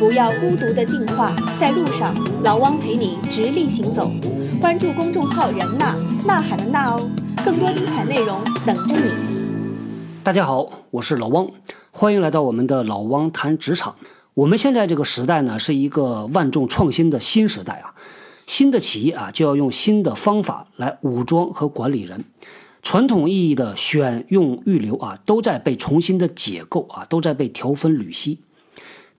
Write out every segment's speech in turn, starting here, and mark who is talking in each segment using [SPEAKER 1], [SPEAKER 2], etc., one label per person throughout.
[SPEAKER 1] 不要孤独的进化，在路上，老汪陪你直立行走。关注公众号“人呐呐喊的呐哦，更多精彩内容等着你。
[SPEAKER 2] 大家好，我是老汪，欢迎来到我们的老汪谈职场。我们现在这个时代呢，是一个万众创新的新时代啊。新的企业啊，就要用新的方法来武装和管理人。传统意义的选用预留啊，都在被重新的解构啊，都在被调分缕析。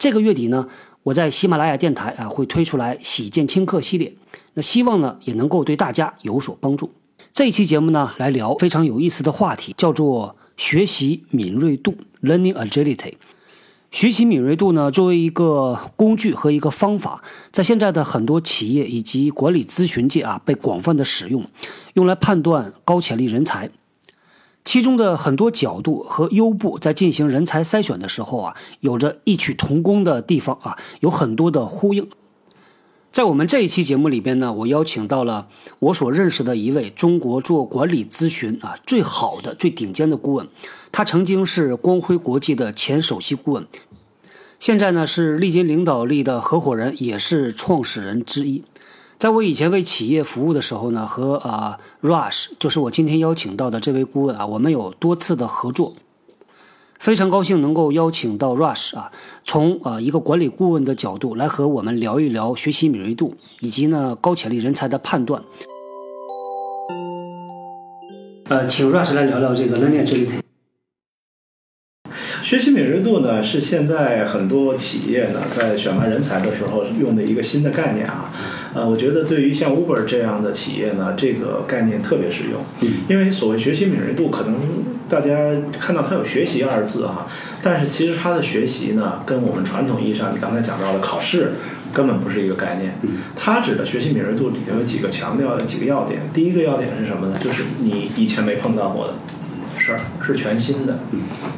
[SPEAKER 2] 这个月底呢，我在喜马拉雅电台啊会推出来喜见轻课系列，那希望呢也能够对大家有所帮助。这一期节目呢，来聊非常有意思的话题，叫做学习敏锐度 （Learning Agility）。学习敏锐度呢，作为一个工具和一个方法，在现在的很多企业以及管理咨询界啊，被广泛的使用，用来判断高潜力人才。其中的很多角度和优步在进行人才筛选的时候啊，有着异曲同工的地方啊，有很多的呼应。在我们这一期节目里边呢，我邀请到了我所认识的一位中国做管理咨询啊最好的、最顶尖的顾问。他曾经是光辉国际的前首席顾问，现在呢是利金领导力的合伙人，也是创始人之一。在我以前为企业服务的时候呢，和啊 Rush 就是我今天邀请到的这位顾问啊，我们有多次的合作。非常高兴能够邀请到 Rush 啊，从啊一个管理顾问的角度来和我们聊一聊学习敏锐度以及呢高潜力人才的判断。呃，请 Rush 来聊聊这个 Learning Agility。
[SPEAKER 3] 学习敏锐度呢，是现在很多企业呢在选拔人才的时候用的一个新的概念啊。呃，我觉得对于像 Uber 这样的企业呢，这个概念特别实用。因为所谓学习敏锐度，可能大家看到它有“学习”二字哈，但是其实它的学习呢，跟我们传统意义上你刚才讲到的考试根本不是一个概念。它指的学习敏锐度里头有几个强调的几个要点。第一个要点是什么呢？就是你以前没碰到过的。事儿是全新的，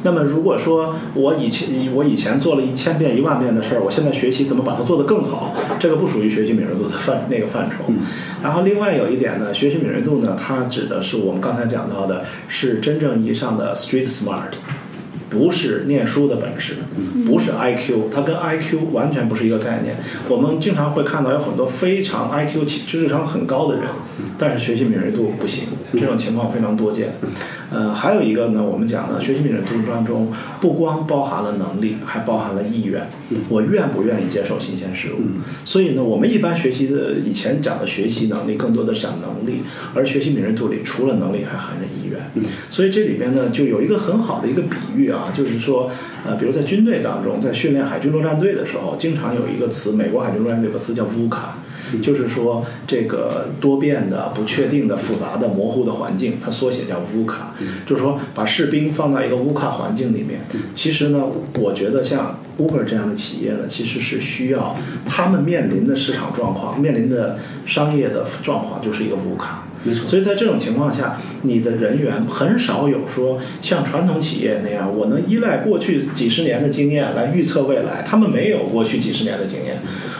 [SPEAKER 3] 那么如果说我以前我以前做了一千遍一万遍的事儿，我现在学习怎么把它做得更好，这个不属于学习敏锐度的范那个范畴。然后另外有一点呢，学习敏锐度呢，它指的是我们刚才讲到的，是真正意义上的 street smart。不是念书的本事，不是 I Q，它跟 I Q 完全不是一个概念。我们经常会看到有很多非常 I Q 知识上很高的人，但是学习敏锐度不行，这种情况非常多见。呃，还有一个呢，我们讲呢，学习敏锐度当中不光包含了能力，还包含了意愿。我愿不愿意接受新鲜事物？所以呢，我们一般学习的以前讲的学习能力，更多的讲能力，而学习敏锐度里除了能力还含着意愿。所以这里边呢，就有一个很好的一个比喻啊。啊，就是说，呃，比如在军队当中，在训练海军陆战队的时候，经常有一个词，美国海军陆战队有个词叫 VUCA，就是说这个多变的、不确定的、复杂的、模糊的环境，它缩写叫 VUCA，就是说把士兵放在一个 VUCA 环境里面。其实呢，我觉得像 Uber 这样的企业呢，其实是需要他们面临的市场状况、面临的商业的状况，就是一个 VUCA。所以在这种情况下，你的人员很少有说像传统企业那样，我能依赖过去几十年的经验来预测未来。他们没有过去几十年的经验，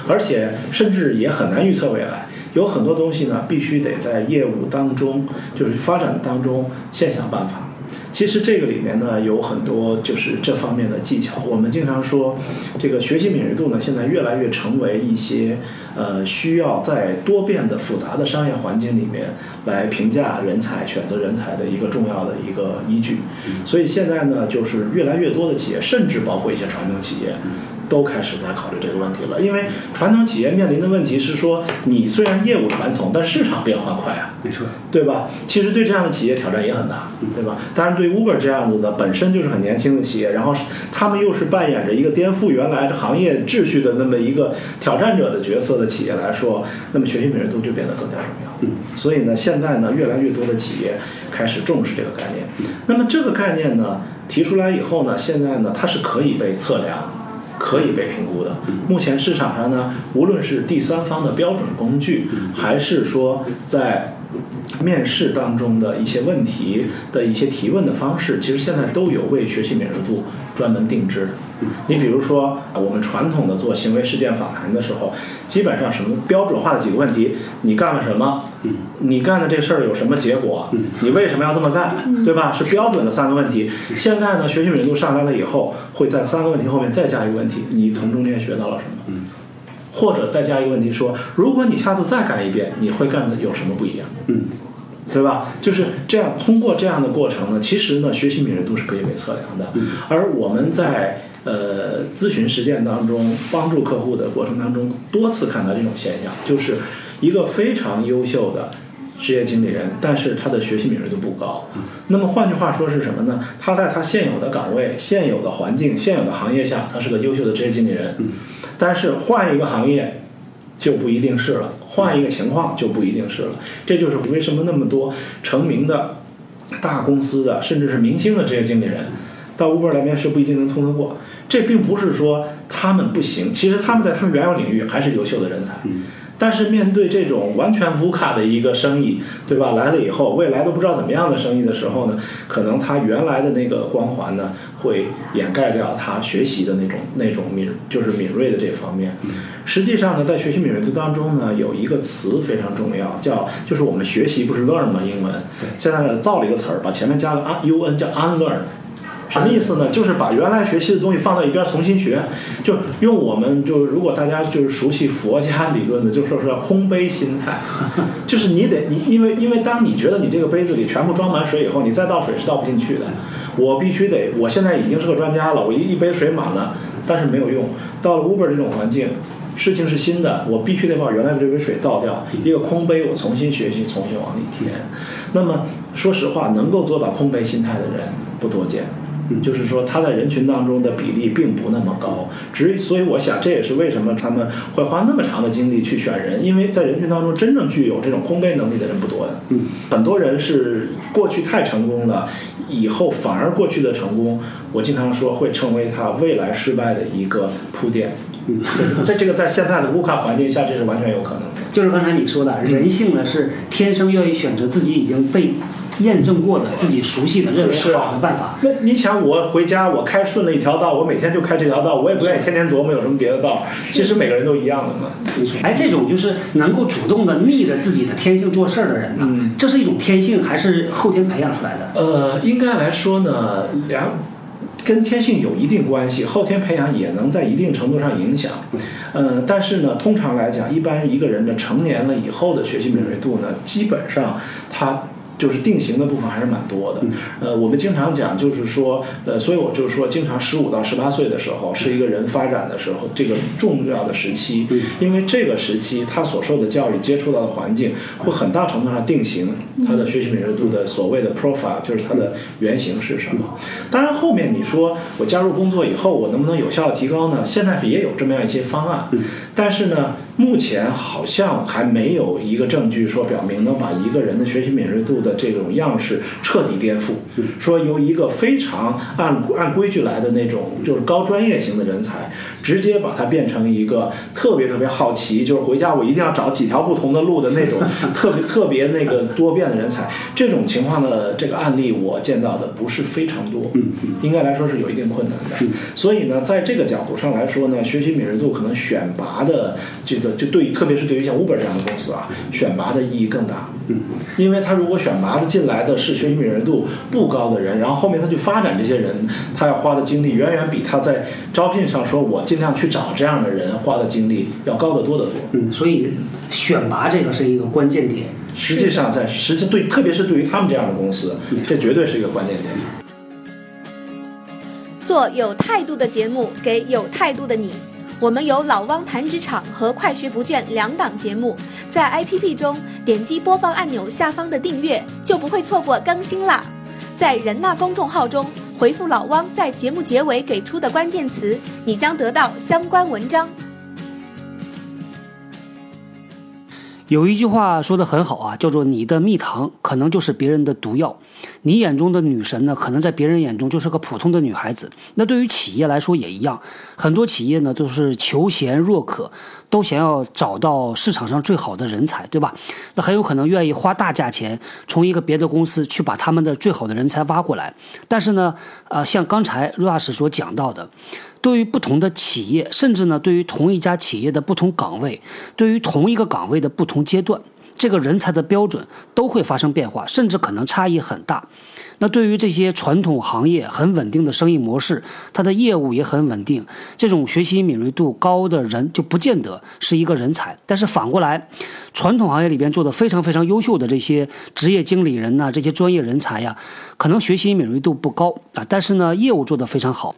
[SPEAKER 3] 而且甚至也很难预测未来。有很多东西呢，必须得在业务当中，就是发展当中现想办法。其实这个里面呢，有很多就是这方面的技巧。我们经常说，这个学习敏锐度呢，现在越来越成为一些呃需要在多变的复杂的商业环境里面来评价人才、选择人才的一个重要的一个依据。所以现在呢，就是越来越多的企业，甚至包括一些传统企业。都开始在考虑这个问题了，因为传统企业面临的问题是说，你虽然业务传统，但市场变化快啊，
[SPEAKER 2] 没错，
[SPEAKER 3] 对吧？其实对这样的企业挑战也很大，对吧？当然，对 Uber 这样子的本身就是很年轻的企业，然后他们又是扮演着一个颠覆原来的行业秩序的那么一个挑战者的角色的企业来说，那么学习敏锐度就变得更加重要。嗯，所以呢，现在呢，越来越多的企业开始重视这个概念。那么这个概念呢，提出来以后呢，现在呢，它是可以被测量。可以被评估的。目前市场上呢，无论是第三方的标准工具，还是说在面试当中的一些问题的一些提问的方式，其实现在都有为学习敏锐度专门定制的。你比如说，我们传统的做行为事件访谈的时候，基本上什么标准化的几个问题：你干了什么？你干的这事儿有什么结果？你为什么要这么干？对吧？是标准的三个问题。现在呢，学习敏锐度上来了以后，会在三个问题后面再加一个问题：你从中间学到了什么？或者再加一个问题说：如果你下次再干一遍，你会干的有什么不一样？
[SPEAKER 2] 嗯，
[SPEAKER 3] 对吧？就是这样，通过这样的过程呢，其实呢，学习敏锐度是可以被测量的。而我们在呃咨询实践当中，帮助客户的过程当中，多次看到这种现象，就是一个非常优秀的职业经理人，但是他的学习敏锐度不高。那么换句话说是什么呢？他在他现有的岗位、现有的环境、现有的行业下，他是个优秀的职业经理人，但是换一个行业。就不一定是了，换一个情况就不一定是了。这就是为什么那么多成名的大公司的，甚至是明星的职业经理人，到 Uber 来面试不一定能通得过。这并不是说他们不行，其实他们在他们原有领域还是优秀的人才。但是面对这种完全无卡的一个生意，对吧？来了以后，未来都不知道怎么样的生意的时候呢，可能他原来的那个光环呢，会掩盖掉他学习的那种那种敏，就是敏锐的这方面。实际上呢，在学习敏锐度当中呢，有一个词非常重要，叫就是我们学习不是 learn 吗？英文现在造了一个词儿，把前面加个 un，叫 unlearn。什么意思呢？就是把原来学习的东西放到一边重新学，就用我们就如果大家就是熟悉佛家理论的，就说是要空杯心态，就是你得你因为因为当你觉得你这个杯子里全部装满水以后，你再倒水是倒不进去的。我必须得，我现在已经是个专家了，我一一杯水满了，但是没有用。到了 Uber 这种环境，事情是新的，我必须得把原来的这杯水倒掉，一个空杯我重新学习，重新往里填。那么说实话，能够做到空杯心态的人不多见。就是说，他在人群当中的比例并不那么高，只所以我想，这也是为什么他们会花那么长的精力去选人，因为在人群当中真正具有这种烘焙能力的人不多的。
[SPEAKER 2] 嗯，
[SPEAKER 3] 很多人是过去太成功了，以后反而过去的成功，我经常说会成为他未来失败的一个铺垫。
[SPEAKER 2] 嗯，
[SPEAKER 3] 在这个在现在的乌卡环境下，这是完全有可能的。
[SPEAKER 2] 就是刚才你说的，人性呢是天生愿意选择自己已经被。验证过的自己熟悉的认为好的办法。
[SPEAKER 3] 那你想，我回家我开顺了一条道，我每天就开这条道，我也不愿意天天琢磨有什么别的道。其实每个人都一样的嘛。
[SPEAKER 2] 哎，这种就是能够主动的逆着自己的天性做事儿的人呢，这是一种天性还是后天培养出来的？
[SPEAKER 3] 呃，应该来说呢，两跟天性有一定关系，后天培养也能在一定程度上影响。呃，但是呢，通常来讲，一般一个人的成年了以后的学习敏锐度呢，基本上他。就是定型的部分还是蛮多的，呃，我们经常讲，就是说，呃，所以我就说，经常十五到十八岁的时候是一个人发展的时候，这个重要的时期，因为这个时期他所受的教育、接触到的环境，会很大程度上定型他的学习敏锐度的所谓的 profile，就是他的原型是什么。当然，后面你说我加入工作以后，我能不能有效的提高呢？现在也有这么样一些方案，但是呢。目前好像还没有一个证据说表明能把一个人的学习敏锐度的这种样式彻底颠覆。说由一个非常按按规矩来的那种就是高专业型的人才，直接把它变成一个特别特别好奇，就是回家我一定要找几条不同的路的那种 特别特别那个多变的人才。这种情况的这个案例我见到的不是非常多，应该来说是有一定困难的。所以呢，在这个角度上来说呢，学习敏锐度可能选拔的这个。就对于，特别是对于像 Uber 这样的公司啊，选拔的意义更大。
[SPEAKER 2] 嗯，
[SPEAKER 3] 因为他如果选拔的进来的是学习敏锐度不高的人，然后后面他去发展这些人，他要花的精力远远比他在招聘上说我尽量去找这样的人花的精力要高得多得多。
[SPEAKER 2] 嗯，所以选拔这个是一个关键点。
[SPEAKER 3] 实际上，在实际对，特别是对于他们这样的公司，这绝对是一个关键点。
[SPEAKER 1] 做有态度的节目，给有态度的你。我们有老汪谈职场和快学不倦两档节目，在 APP 中点击播放按钮下方的订阅，就不会错过更新啦。在人大公众号中回复老汪在节目结尾给出的关键词，你将得到相关文章。
[SPEAKER 2] 有一句话说的很好啊，叫做“你的蜜糖可能就是别人的毒药”。你眼中的女神呢，可能在别人眼中就是个普通的女孩子。那对于企业来说也一样，很多企业呢都是求贤若渴，都想要找到市场上最好的人才，对吧？那很有可能愿意花大价钱从一个别的公司去把他们的最好的人才挖过来。但是呢，呃，像刚才 Rush 所讲到的，对于不同的企业，甚至呢，对于同一家企业的不同岗位，对于同一个岗位的不同阶段。这个人才的标准都会发生变化，甚至可能差异很大。那对于这些传统行业很稳定的生意模式，它的业务也很稳定，这种学习敏锐度高的人就不见得是一个人才。但是反过来，传统行业里边做的非常非常优秀的这些职业经理人呐，这些专业人才呀，可能学习敏锐度不高啊，但是呢，业务做得非常好。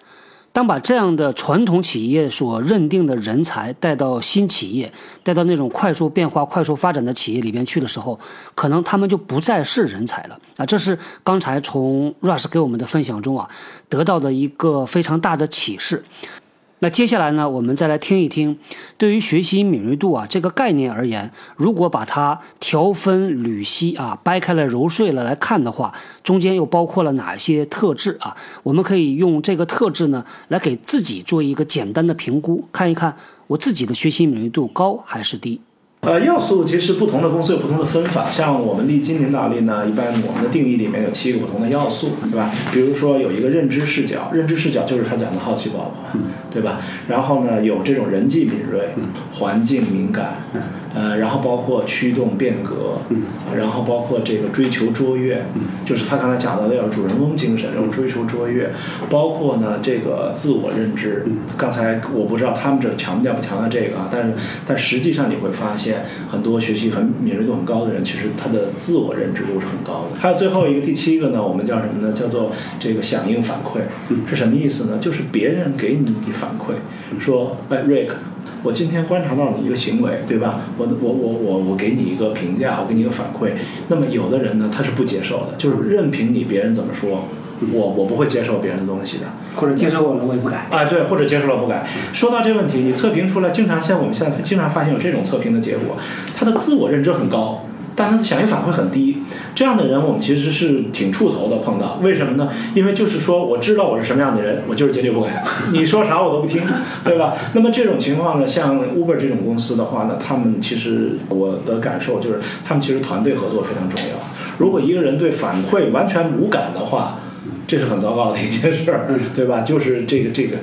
[SPEAKER 2] 当把这样的传统企业所认定的人才带到新企业，带到那种快速变化、快速发展的企业里边去的时候，可能他们就不再是人才了啊！这是刚才从 Rush 给我们的分享中啊得到的一个非常大的启示。那接下来呢，我们再来听一听，对于学习敏锐度啊这个概念而言，如果把它条分缕析啊，掰开了揉碎了来看的话，中间又包括了哪些特质啊？我们可以用这个特质呢，来给自己做一个简单的评估，看一看我自己的学习敏锐度高还是低。
[SPEAKER 3] 呃，要素其实不同的公司有不同的分法。像我们利金领导力呢，一般我们的定义里面有七个不同的要素，对吧？比如说有一个认知视角，认知视角就是他讲的好奇宝宝，对吧？然后呢，有这种人际敏锐，环境敏感。呃，然后包括驱动变革，嗯，然后包括这个追求卓越，嗯，就是他刚才讲到的要主人翁精神，这种追求卓越，包括呢这个自我认知，嗯，刚才我不知道他们这强调不强调这个啊，但是但实际上你会发现，很多学习很敏锐度很高的人，其实他的自我认知度是很高的。还有最后一个第七个呢，我们叫什么呢？叫做这个响应反馈，是什么意思呢？就是别人给你反馈，说，哎，Rick。我今天观察到你一个行为，对吧？我我我我我给你一个评价，我给你一个反馈。那么有的人呢，他是不接受的，就是任凭你别人怎么说，我我不会接受别人的东西的，
[SPEAKER 2] 或者接受了我也不改。
[SPEAKER 3] 啊，对，或者接受了不改。说到这个问题，你测评出来，经常现在我们现在经常发现有这种测评的结果，他的自我认知很高。但他的响应反馈很低，这样的人我们其实是挺触头的。碰到为什么呢？因为就是说我知道我是什么样的人，我就是坚决不改，你说啥我都不听，对吧？那么这种情况呢，像 Uber 这种公司的话呢，他们其实我的感受就是，他们其实团队合作非常重要。如果一个人对反馈完全无感的话，这是很糟糕的一件事儿，对吧？就是这个这个。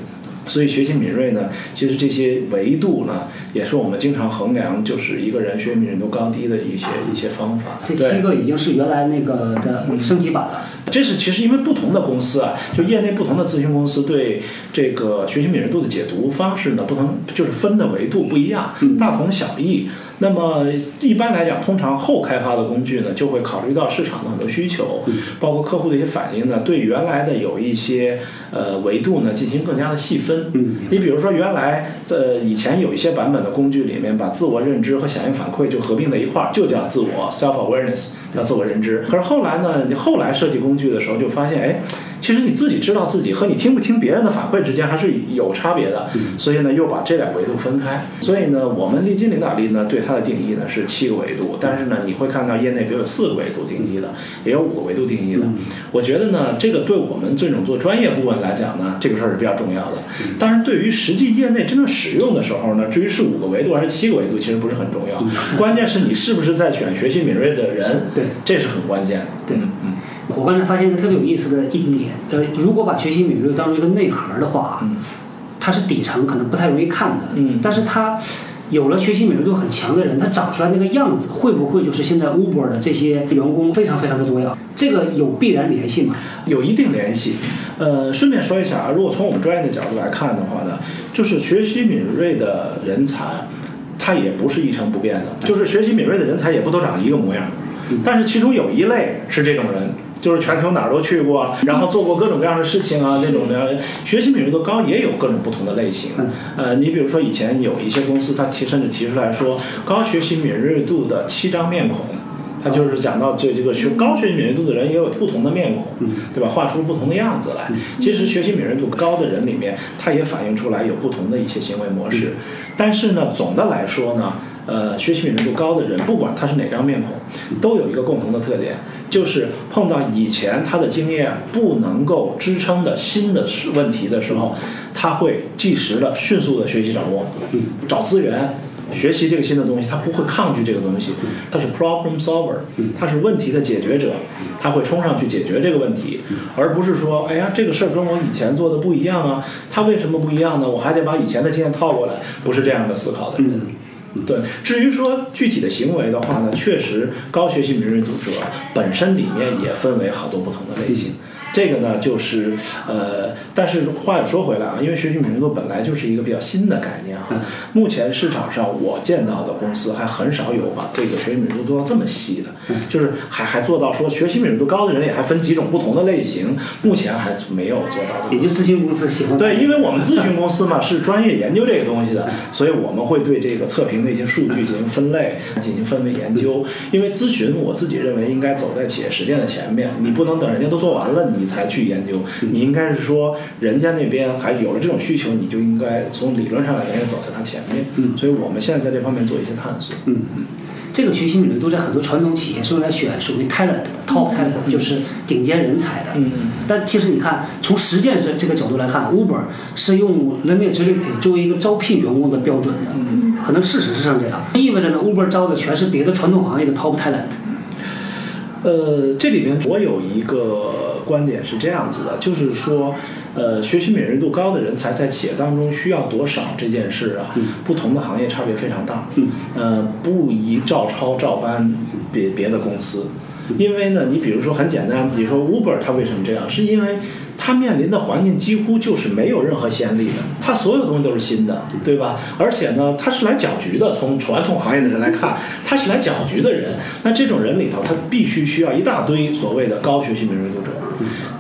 [SPEAKER 3] 所以学习敏锐呢，其实这些维度呢，也是我们经常衡量就是一个人学习敏锐度高低的一些一些方法。
[SPEAKER 2] 这七个已经是原来那个的升级版了。
[SPEAKER 3] 这是其实因为不同的公司啊，就业内不同的咨询公司对这个学习敏锐度的解读方式呢，不同就是分的维度不一样，大同小异。那么一般来讲，通常后开发的工具呢，就会考虑到市场的很多需求，包括客户的一些反应呢，对原来的有一些呃维度呢进行更加的细分。
[SPEAKER 2] 嗯，
[SPEAKER 3] 你比如说原来在以前有一些版本的工具里面，把自我认知和响应反馈就合并在一块儿，就叫自我 self awareness，叫自我认知。可是后来呢，你后来设计工具的时候就发现，哎。其实你自己知道自己和你听不听别人的反馈之间还是有差别的，所以呢又把这两个维度分开。所以呢，我们利金领导力呢对它的定义呢是七个维度，但是呢你会看到业内比如有四个维度定义的，也有五个维度定义的。我觉得呢这个对我们这种做专业顾问来讲呢，这个事儿是比较重要的。但是，对于实际业内真正使用的时候呢，至于是五个维度还是七个维度，其实不是很重要。关键是你是不是在选学习敏锐的人，
[SPEAKER 2] 对，
[SPEAKER 3] 这是很关键的。
[SPEAKER 2] 对，嗯。我刚才发现一个特别有意思的一点，呃，如果把学习敏锐当做一个内核的话啊，它是底层可能不太容易看的，
[SPEAKER 3] 嗯，
[SPEAKER 2] 但是它有了学习敏锐度很强的人，他长出来那个样子，会不会就是现在 Uber 的这些员工非常非常的重要？这个有必然联系吗？
[SPEAKER 3] 有一定联系。呃，顺便说一下啊，如果从我们专业的角度来看的话呢，就是学习敏锐的人才，他也不是一成不变的，就是学习敏锐的人才也不都长一个模样，但是其中有一类是这种人。就是全球哪儿都去过，然后做过各种各样的事情啊，那种的学习敏锐度高也有各种不同的类型。呃，你比如说以前有一些公司，它提甚至提出来说，高学习敏锐度的七张面孔，他就是讲到这这个学高学习敏锐度的人也有不同的面孔，对吧？画出不同的样子来。其实学习敏锐度高的人里面，他也反映出来有不同的一些行为模式。但是呢，总的来说呢，呃，学习敏锐度高的人，不管他是哪张面孔，都有一个共同的特点。就是碰到以前他的经验不能够支撑的新的问题的时候，他会即时的、迅速的学习掌握，找资源。学习这个新的东西，他不会抗拒这个东西，他是 problem solver，他是问题的解决者，他会冲上去解决这个问题，而不是说，哎呀，这个事儿跟我以前做的不一样啊，他为什么不一样呢？我还得把以前的经验套过来，不是这样的思考的人。对，至于说具体的行为的话呢，确实高学习敏锐度者本身里面也分为好多不同的类型。这个呢，就是呃，但是话又说回来啊，因为学习敏锐度本来就是一个比较新的概念啊。目前市场上我见到的公司还很少有把这个学习敏锐度做到这么细的，就是还还做到说学习敏锐度高的人也还分几种不同的类型，目前还没有做到。
[SPEAKER 2] 也就咨询公司喜欢
[SPEAKER 3] 对，因为我们 咨询公司嘛是专业研究这个东西的，所以我们会对这个测评的一些数据进行分类，进行分类研究。因为咨询我自己认为应该走在企业实践的前面，你不能等人家都做完了你。才去研究，你应该是说，人家那边还有了这种需求，你就应该从理论上来讲，应该走在他前面。
[SPEAKER 2] 嗯，
[SPEAKER 3] 所以我们现在在这方面做一些探索。
[SPEAKER 2] 嗯嗯，这个学习理论都在很多传统企业是用来选属于 talent 的 top talent，就是顶尖人才的。
[SPEAKER 3] 嗯
[SPEAKER 2] 嗯。但其实你看，从实践这这个角度来看，Uber 是用 learning agility 作为一个招聘员工的标准的。
[SPEAKER 3] 嗯
[SPEAKER 2] 嗯。可能事实是上这样，意味着呢，Uber 招的全是别的传统行业的 top talent。
[SPEAKER 3] 呃，这里面我有一个观点是这样子的，就是说，呃，学习敏锐度高的人才在企业当中需要多少这件事啊，不同的行业差别非常大。
[SPEAKER 2] 嗯，
[SPEAKER 3] 呃，不宜照抄照搬别别的公司，因为呢，你比如说很简单，比如说 Uber 它为什么这样，是因为。它面临的环境几乎就是没有任何先例的，它所有东西都是新的，对吧？而且呢，它是来搅局的。从传统行业的人来看，他是来搅局的人。那这种人里头，他必须需要一大堆所谓的高学习敏锐度者。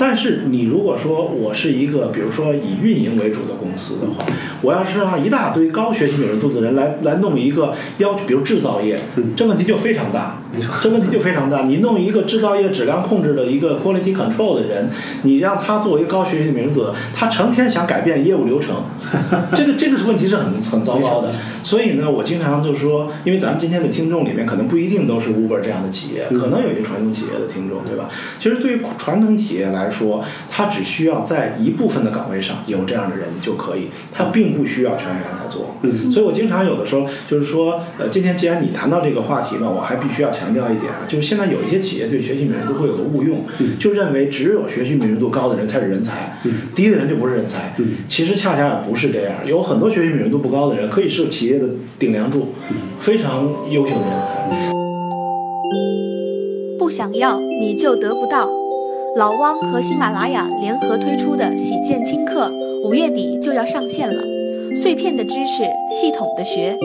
[SPEAKER 3] 但是你如果说我是一个，比如说以运营为主的公司的话，我要是让一大堆高学习敏锐度的人来来弄一个要求，比如制造业，这问题就非常大。
[SPEAKER 2] 没错，
[SPEAKER 3] 这问题就非常大。你弄一个制造业质量控制的一个 quality control 的人，你让他作为高学习敏锐度的，他成天想改变业务流程，这个这个是问题是很很糟糕的。所以呢，我经常就说，因为咱们今天的听众里面可能不一定都是 Uber 这样的企业，可能有一些传统企业的听众，对吧？其实对于传统企业来说，他只需要在一部分的岗位上有这样的人就可以，他并不需要全员来做。
[SPEAKER 2] 嗯，
[SPEAKER 3] 所以我经常有的时候就是说，呃，今天既然你谈到这个话题嘛，我还必须要强调一点啊，就是现在有一些企业对学习敏锐度会有个误用，就认为只有学习敏锐度高的人才是人才，低的人就不是人才。其实恰恰也不是这样，有很多学习敏锐度不高的人可以是企业的顶梁柱，非常优秀的人才。
[SPEAKER 1] 不想要你就得不到。老汪和喜马拉雅联合推出的喜见轻课，五月底就要上线了。碎片的知识，系统的学，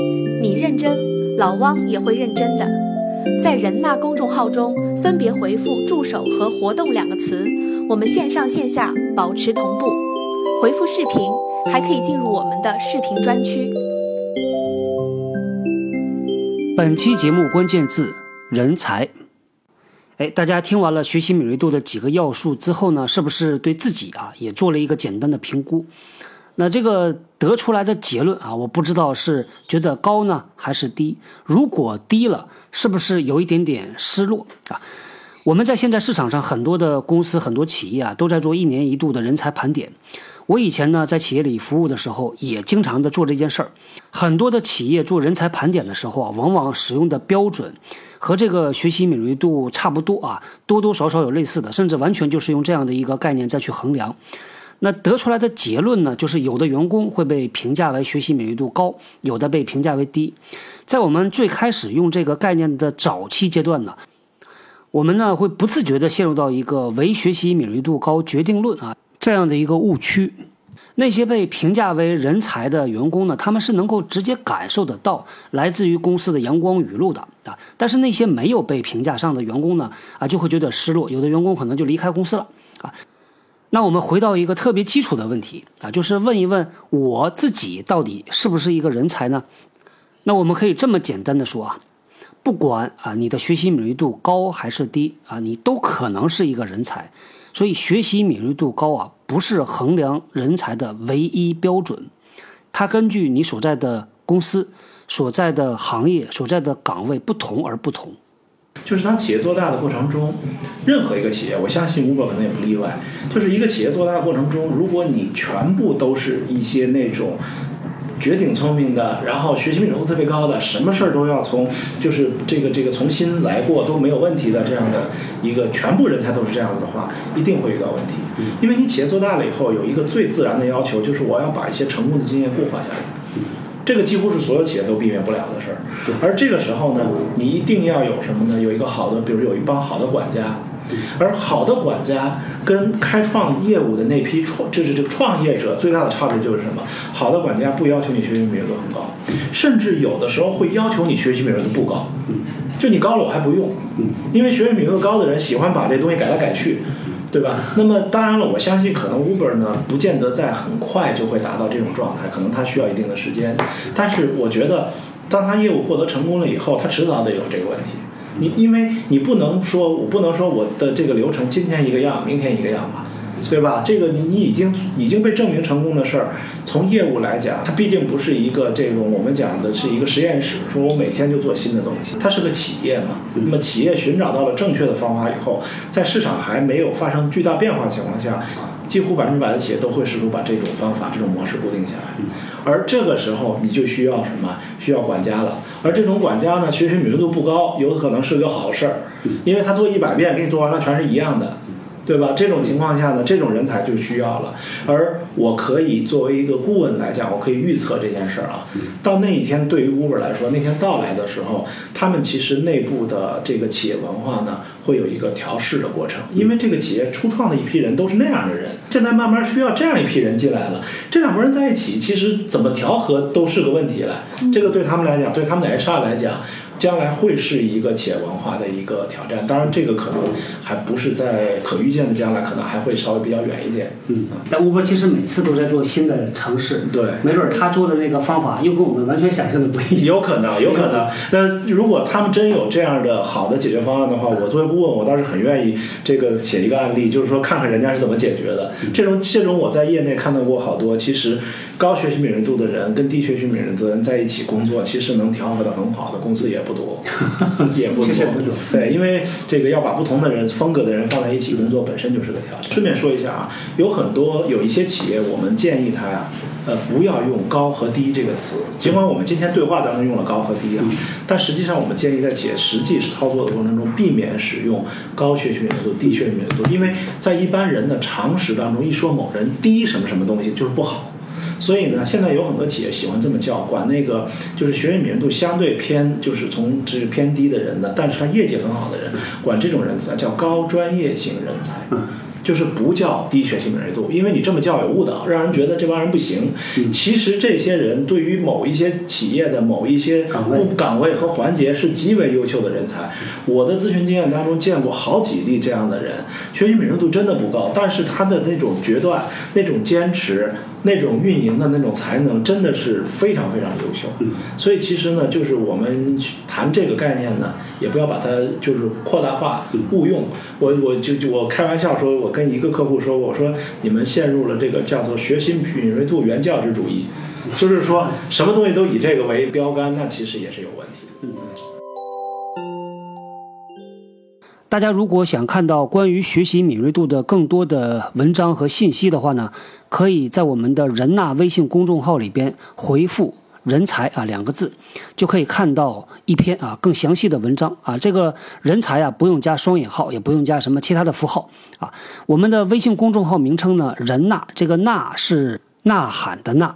[SPEAKER 1] 你认真，老汪也会认真的。在人纳公众号中分别回复“助手”和“活动”两个词，我们线上线下保持同步。回复视频，还可以进入我们的视频专区。
[SPEAKER 2] 本期节目关键字：人才。哎，大家听完了学习敏锐度的几个要素之后呢，是不是对自己啊也做了一个简单的评估？那这个得出来的结论啊，我不知道是觉得高呢还是低。如果低了，是不是有一点点失落啊？我们在现在市场上很多的公司、很多企业啊，都在做一年一度的人才盘点。我以前呢在企业里服务的时候，也经常的做这件事儿。很多的企业做人才盘点的时候啊，往往使用的标准和这个学习敏锐度差不多啊，多多少少有类似的，甚至完全就是用这样的一个概念再去衡量。那得出来的结论呢，就是有的员工会被评价为学习敏锐度高，有的被评价为低。在我们最开始用这个概念的早期阶段呢，我们呢会不自觉地陷入到一个唯学习敏锐度高决定论啊这样的一个误区。那些被评价为人才的员工呢，他们是能够直接感受得到来自于公司的阳光雨露的啊。但是那些没有被评价上的员工呢，啊就会觉得失落，有的员工可能就离开公司了啊。那我们回到一个特别基础的问题啊，就是问一问我自己到底是不是一个人才呢？那我们可以这么简单的说啊，不管啊你的学习敏锐度高还是低啊，你都可能是一个人才。所以学习敏锐度高啊，不是衡量人才的唯一标准，它根据你所在的公司、所在的行业、所在的岗位不同而不同。
[SPEAKER 3] 就是当企业做大的过程中，任何一个企业，我相信吴总可能也不例外，就是一个企业做大的过程中，如果你全部都是一些那种。绝顶聪明的，然后学习敏锐度特别高的，什么事儿都要从就是这个这个从新来过都没有问题的这样的一个全部人才都是这样子的话，一定会遇到问题。因为你企业做大了以后，有一个最自然的要求，就是我要把一些成功的经验固化下来。这个几乎是所有企业都避免不了的事儿。而这个时候呢，你一定要有什么呢？有一个好的，比如有一帮好的管家。而好的管家跟开创业务的那批创，就是这个创业者最大的差别就是什么？好的管家不要求你学习敏锐度很高，甚至有的时候会要求你学习敏锐度不高。就你高了我还不用，因为学习敏锐度高的人喜欢把这东西改来改去，对吧？那么当然了，我相信可能 Uber 呢，不见得在很快就会达到这种状态，可能它需要一定的时间。但是我觉得，当他业务获得成功了以后，他迟早得有这个问题。你因为你不能说，我不能说我的这个流程今天一个样，明天一个样吧，对吧？这个你你已经已经被证明成功的事儿，从业务来讲，它毕竟不是一个这种我们讲的是一个实验室，说我每天就做新的东西，它是个企业嘛。那么企业寻找到了正确的方法以后，在市场还没有发生巨大变化的情况下。几乎百分之百的企业都会试图把这种方法、这种模式固定下来，而这个时候你就需要什么？需要管家了。而这种管家呢，学习敏锐度不高，有可能是个好事儿，因为他做一百遍给你做完了全是一样的。对吧？这种情况下呢，这种人才就需要了。而我可以作为一个顾问来讲，我可以预测这件事儿啊。到那一天，对于 Uber 来说，那天到来的时候，他们其实内部的这个企业文化呢，会有一个调试的过程。因为这个企业初创的一批人都是那样的人，现在慢慢需要这样一批人进来了。这两拨人在一起，其实怎么调和都是个问题了。这个对他们来讲，对他们的 HR 来讲。将来会是一个企业文化的一个挑战，当然这个可能还不是在可预见的将来，可能还会稍微比较远一点。
[SPEAKER 2] 嗯，但乌波其实每次都在做新的尝试，
[SPEAKER 3] 对，
[SPEAKER 2] 没准他做的那个方法又跟我们完全想象的不一样。
[SPEAKER 3] 有可能，有可能。那如果他们真有这样的好的解决方案的话，我作为顾问，我倒是很愿意这个写一个案例，就是说看看人家是怎么解决的。这种这种我在业内看到过好多，其实高学习敏锐度的人跟低学习敏锐度的人在一起工作，其实能调和的很好的公司也。不多，也不多，对，因为这个要把不同的人风格的人放在一起工作，本身就是个挑战。顺便说一下啊，有很多有一些企业，我们建议他呀，呃，不要用高和低这个词。尽管我们今天对话当中用了高和低啊，但实际上我们建议在企业实际操作的过程中，避免使用高学习敏锐度、低学习敏锐度，因为在一般人的常识当中，一说某人低什么什么东西就是不好。所以呢，现在有很多企业喜欢这么叫，管那个就是学习敏锐度相对偏，就是从这偏低的人呢，但是他业绩很好的人，管这种人才叫高专业型人才。就是不叫低学习敏锐度，因为你这么叫有误导，让人觉得这帮人不行。其实这些人对于某一些企业的某一些不岗位和环节是极为优秀的人才。我的咨询经验当中见过好几例这样的人，学习敏锐度真的不高，但是他的那种决断、那种坚持。那种运营的那种才能真的是非常非常优秀，所以其实呢，就是我们谈这个概念呢，也不要把它就是扩大化误用。我我就就我开玩笑说，我跟一个客户说，我说你们陷入了这个叫做学习敏锐度原教旨主义，就是说什么东西都以这个为标杆，那其实也是有问题。
[SPEAKER 2] 大家如果想看到关于学习敏锐度的更多的文章和信息的话呢，可以在我们的人纳微信公众号里边回复“人才”啊两个字，就可以看到一篇啊更详细的文章啊。这个人才啊不用加双引号，也不用加什么其他的符号啊。我们的微信公众号名称呢，人纳这个纳是呐喊的呐。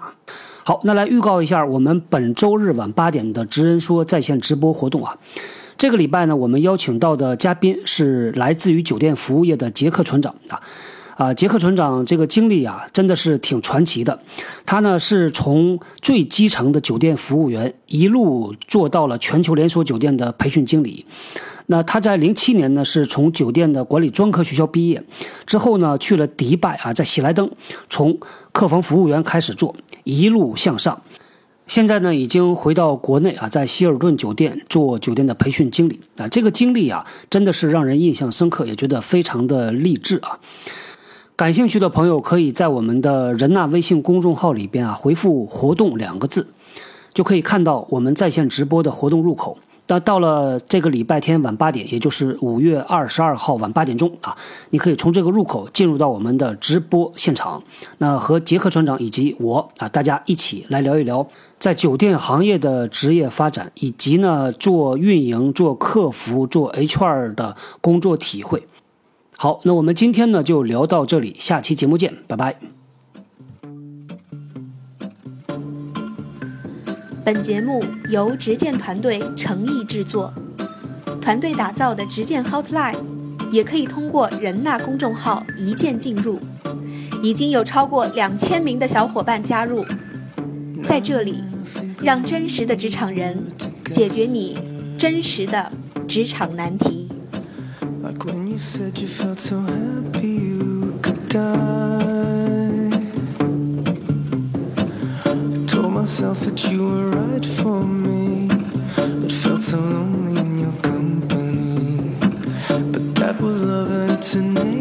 [SPEAKER 2] 好，那来预告一下我们本周日晚八点的职人说在线直播活动啊。这个礼拜呢，我们邀请到的嘉宾是来自于酒店服务业的杰克船长啊，啊，杰克船长这个经历啊，真的是挺传奇的。他呢是从最基层的酒店服务员一路做到了全球连锁酒店的培训经理。那他在零七年呢是从酒店的管理专科学校毕业，之后呢去了迪拜啊，在喜来登从客房服务员开始做，一路向上。现在呢，已经回到国内啊，在希尔顿酒店做酒店的培训经理啊。这个经历啊，真的是让人印象深刻，也觉得非常的励志啊。感兴趣的朋友可以在我们的人纳微信公众号里边啊，回复“活动”两个字，就可以看到我们在线直播的活动入口。那到了这个礼拜天晚八点，也就是五月二十二号晚八点钟啊，你可以从这个入口进入到我们的直播现场，那和杰克船长以及我啊，大家一起来聊一聊在酒店行业的职业发展，以及呢做运营、做客服、做 HR 的工作体会。好，那我们今天呢就聊到这里，下期节目见，拜拜。
[SPEAKER 1] 本节目由执剑团队诚意制作，团队打造的执剑 Hotline 也可以通过人纳公众号一键进入，已经有超过两千名的小伙伴加入，在这里，让真实的职场人解决你真实的职场难题。
[SPEAKER 4] To me.